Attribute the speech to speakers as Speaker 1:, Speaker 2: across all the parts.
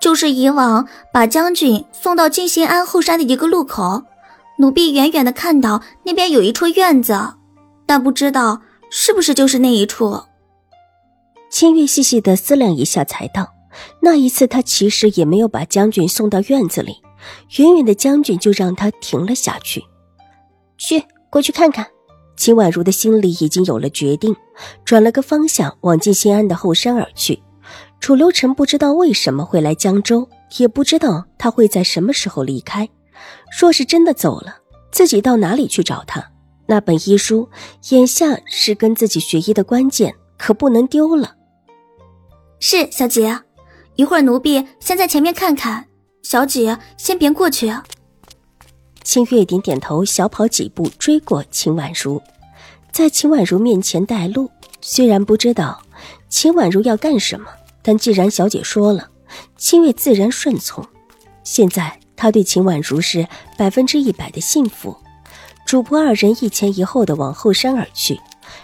Speaker 1: 就是以往把将军送到静心庵后山的一个路口，奴婢远远的看到那边有一处院子，但不知道是不是就是那一处。
Speaker 2: 清月细细的思量一下，才道：“那一次他其实也没有把将军送到院子里，远远的将军就让他停了下去。去，过去看看。”秦婉如的心里已经有了决定，转了个方向，往静心庵的后山而去。楚留臣不知道为什么会来江州，也不知道他会在什么时候离开。若是真的走了，自己到哪里去找他？那本医书，眼下是跟自己学医的关键，可不能丢了。
Speaker 1: 是小姐，一会儿奴婢先在前面看看，小姐先别过去。
Speaker 2: 清月点点头，小跑几步追过秦婉如，在秦婉如面前带路。虽然不知道秦婉如要干什么。但既然小姐说了，清月自然顺从。现在他对秦婉如是百分之一百的幸福。主仆二人一前一后的往后山而去，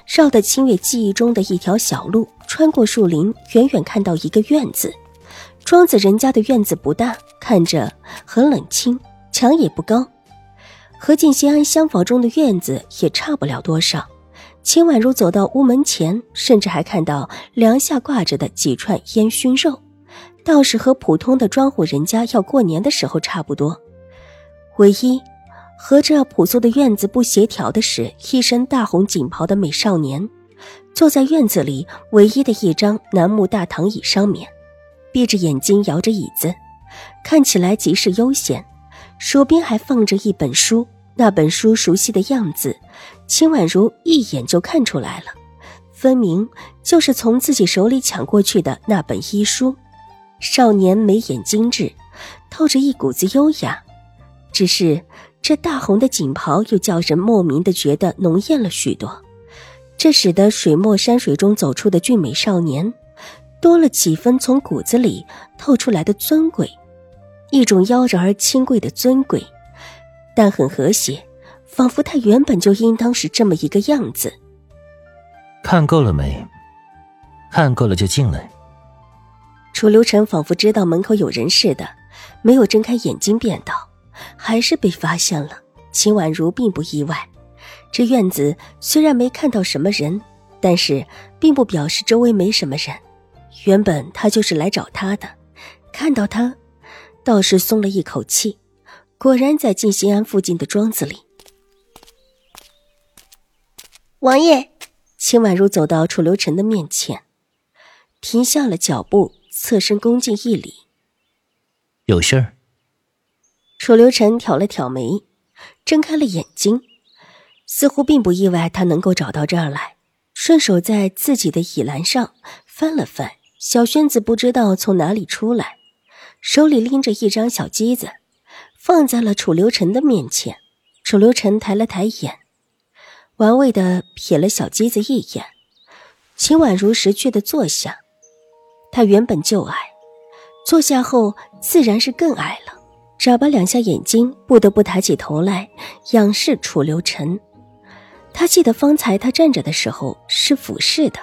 Speaker 2: 绕的清月记忆中的一条小路，穿过树林，远远看到一个院子。庄子人家的院子不大，看着很冷清，墙也不高，和静心安厢房中的院子也差不了多少。秦婉如走到屋门前，甚至还看到梁下挂着的几串烟熏肉，倒是和普通的庄户人家要过年的时候差不多。唯一和这朴素的院子不协调的是，一身大红锦袍的美少年坐在院子里唯一的一张楠木大躺椅上面，闭着眼睛摇着椅子，看起来极是悠闲，手边还放着一本书。那本书熟悉的样子，秦婉如一眼就看出来了，分明就是从自己手里抢过去的那本医书。少年眉眼精致，透着一股子优雅，只是这大红的锦袍又叫人莫名的觉得浓艳了许多，这使得水墨山水中走出的俊美少年，多了几分从骨子里透出来的尊贵，一种妖娆而清贵的尊贵。但很和谐，仿佛他原本就应当是这么一个样子。
Speaker 3: 看够了没？看够了就进来。
Speaker 2: 楚留臣仿佛知道门口有人似的，没有睁开眼睛，便道：“还是被发现了。”秦婉如并不意外。这院子虽然没看到什么人，但是并不表示周围没什么人。原本他就是来找他的，看到他，倒是松了一口气。果然在静心庵附近的庄子里，
Speaker 4: 王爷，
Speaker 2: 秦婉如走到楚留臣的面前，停下了脚步，侧身恭敬一礼。
Speaker 3: 有事儿。
Speaker 2: 楚留臣挑了挑眉，睁开了眼睛，似乎并不意外他能够找到这儿来，顺手在自己的椅栏上翻了翻，小轩子不知道从哪里出来，手里拎着一张小机子。放在了楚留臣的面前，楚留臣抬了抬眼，玩味的瞥了小鸡子一眼。秦婉如识趣的坐下，他原本就矮，坐下后自然是更矮了。眨巴两下眼睛，不得不抬起头来仰视楚留臣。他记得方才他站着的时候是俯视的。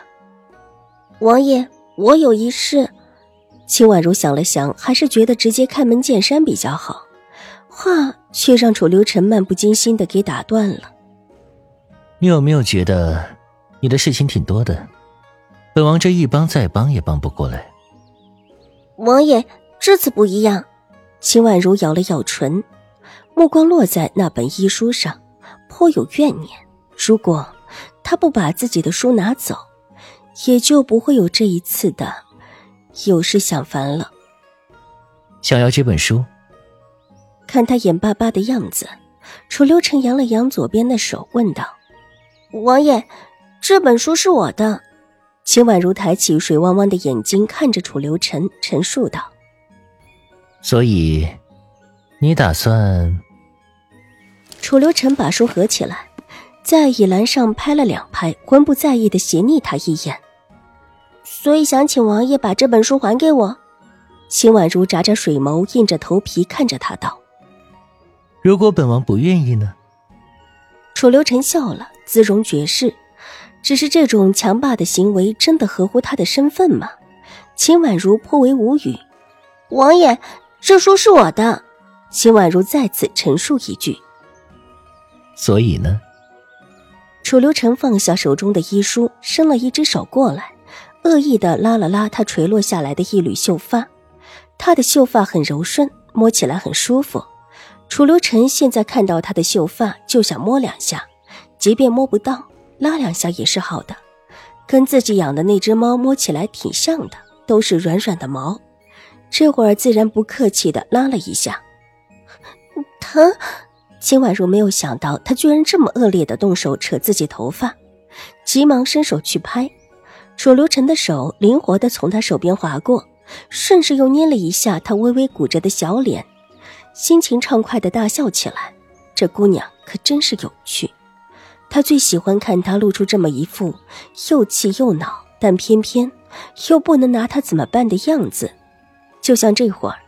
Speaker 4: 王爷，我有一事。
Speaker 2: 秦婉如想了想，还是觉得直接开门见山比较好。话却让楚留臣漫不经心的给打断了。
Speaker 3: 你有没有觉得你的事情挺多的？本王这一帮再帮也帮不过来。
Speaker 4: 王爷这次不一样。
Speaker 2: 秦婉如咬了咬唇，目光落在那本医书上，颇有怨念。如果他不把自己的书拿走，也就不会有这一次的有事想烦了。
Speaker 3: 想要这本书？
Speaker 2: 看他眼巴巴的样子，楚留臣扬了扬左边的手，问道：“
Speaker 4: 王爷，这本书是我的。”
Speaker 2: 秦婉如抬起水汪汪的眼睛看着楚留臣，陈述道：“
Speaker 3: 所以，你打算？
Speaker 2: 楚留臣把书合起来，在椅栏上拍了两拍，魂不在意的斜睨他一眼。
Speaker 4: 所以想请王爷把这本书还给我。
Speaker 2: 秦婉如眨眨水眸，硬着头皮看着他道：“
Speaker 3: 如果本王不愿意呢？”
Speaker 2: 楚留臣笑了，姿容绝世，只是这种强霸的行为真的合乎他的身份吗？秦婉如颇为无语。
Speaker 4: 王爷，这书是我的。
Speaker 2: 秦婉如再次陈述一句。
Speaker 3: 所以呢？
Speaker 2: 楚留臣放下手中的医书，伸了一只手过来，恶意的拉了拉他垂落下来的一缕秀发。他的秀发很柔顺，摸起来很舒服。楚留臣现在看到她的秀发就想摸两下，即便摸不到，拉两下也是好的。跟自己养的那只猫摸起来挺像的，都是软软的毛。这会儿自然不客气的拉了一下，
Speaker 4: 疼。
Speaker 2: 秦婉如没有想到他居然这么恶劣的动手扯自己头发，急忙伸手去拍。楚留臣的手灵活的从他手边划过。顺势又捏了一下他微微鼓着的小脸，心情畅快的大笑起来。这姑娘可真是有趣，他最喜欢看她露出这么一副又气又恼，但偏偏又不能拿她怎么办的样子。就像这会儿，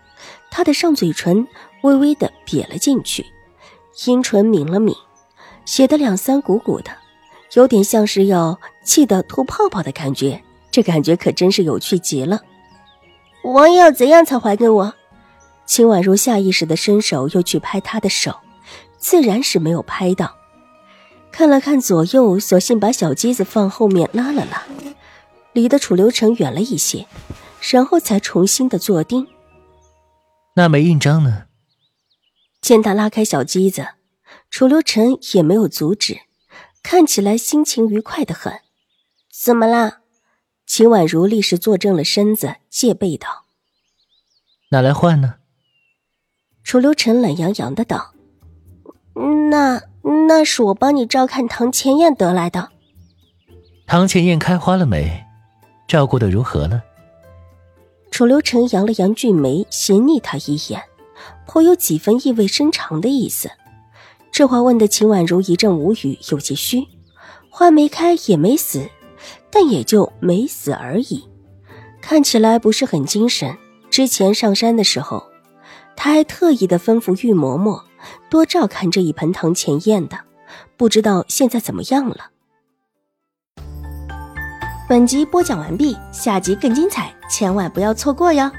Speaker 2: 她的上嘴唇微微的瘪了进去，阴唇抿了抿，写的两三鼓鼓的，有点像是要气得吐泡泡的感觉。这感觉可真是有趣极了。
Speaker 4: 王爷要怎样才还给我？
Speaker 2: 秦婉如下意识的伸手又去拍他的手，自然是没有拍到。看了看左右，索性把小机子放后面拉了拉，离得楚留臣远了一些，然后才重新的坐定。
Speaker 3: 那枚印章呢？
Speaker 2: 见他拉开小机子，楚留臣也没有阻止，看起来心情愉快的很。
Speaker 4: 怎么啦？
Speaker 2: 秦婉如立时坐正了身子，戒备道：“
Speaker 3: 拿来换呢？”
Speaker 2: 楚留臣懒洋洋的道：“
Speaker 4: 那那是我帮你照看唐前燕得来的。”
Speaker 3: 唐前燕开花了没？照顾的如何了？
Speaker 2: 楚留臣扬了扬俊眉，斜睨他一眼，颇有几分意味深长的意思。这话问的秦婉如一阵无语，有些虚。花没开也没死。但也就没死而已，看起来不是很精神。之前上山的时候，他还特意的吩咐玉嬷嬷多照看这一盆堂前燕的，不知道现在怎么样了。
Speaker 5: 本集播讲完毕，下集更精彩，千万不要错过哟。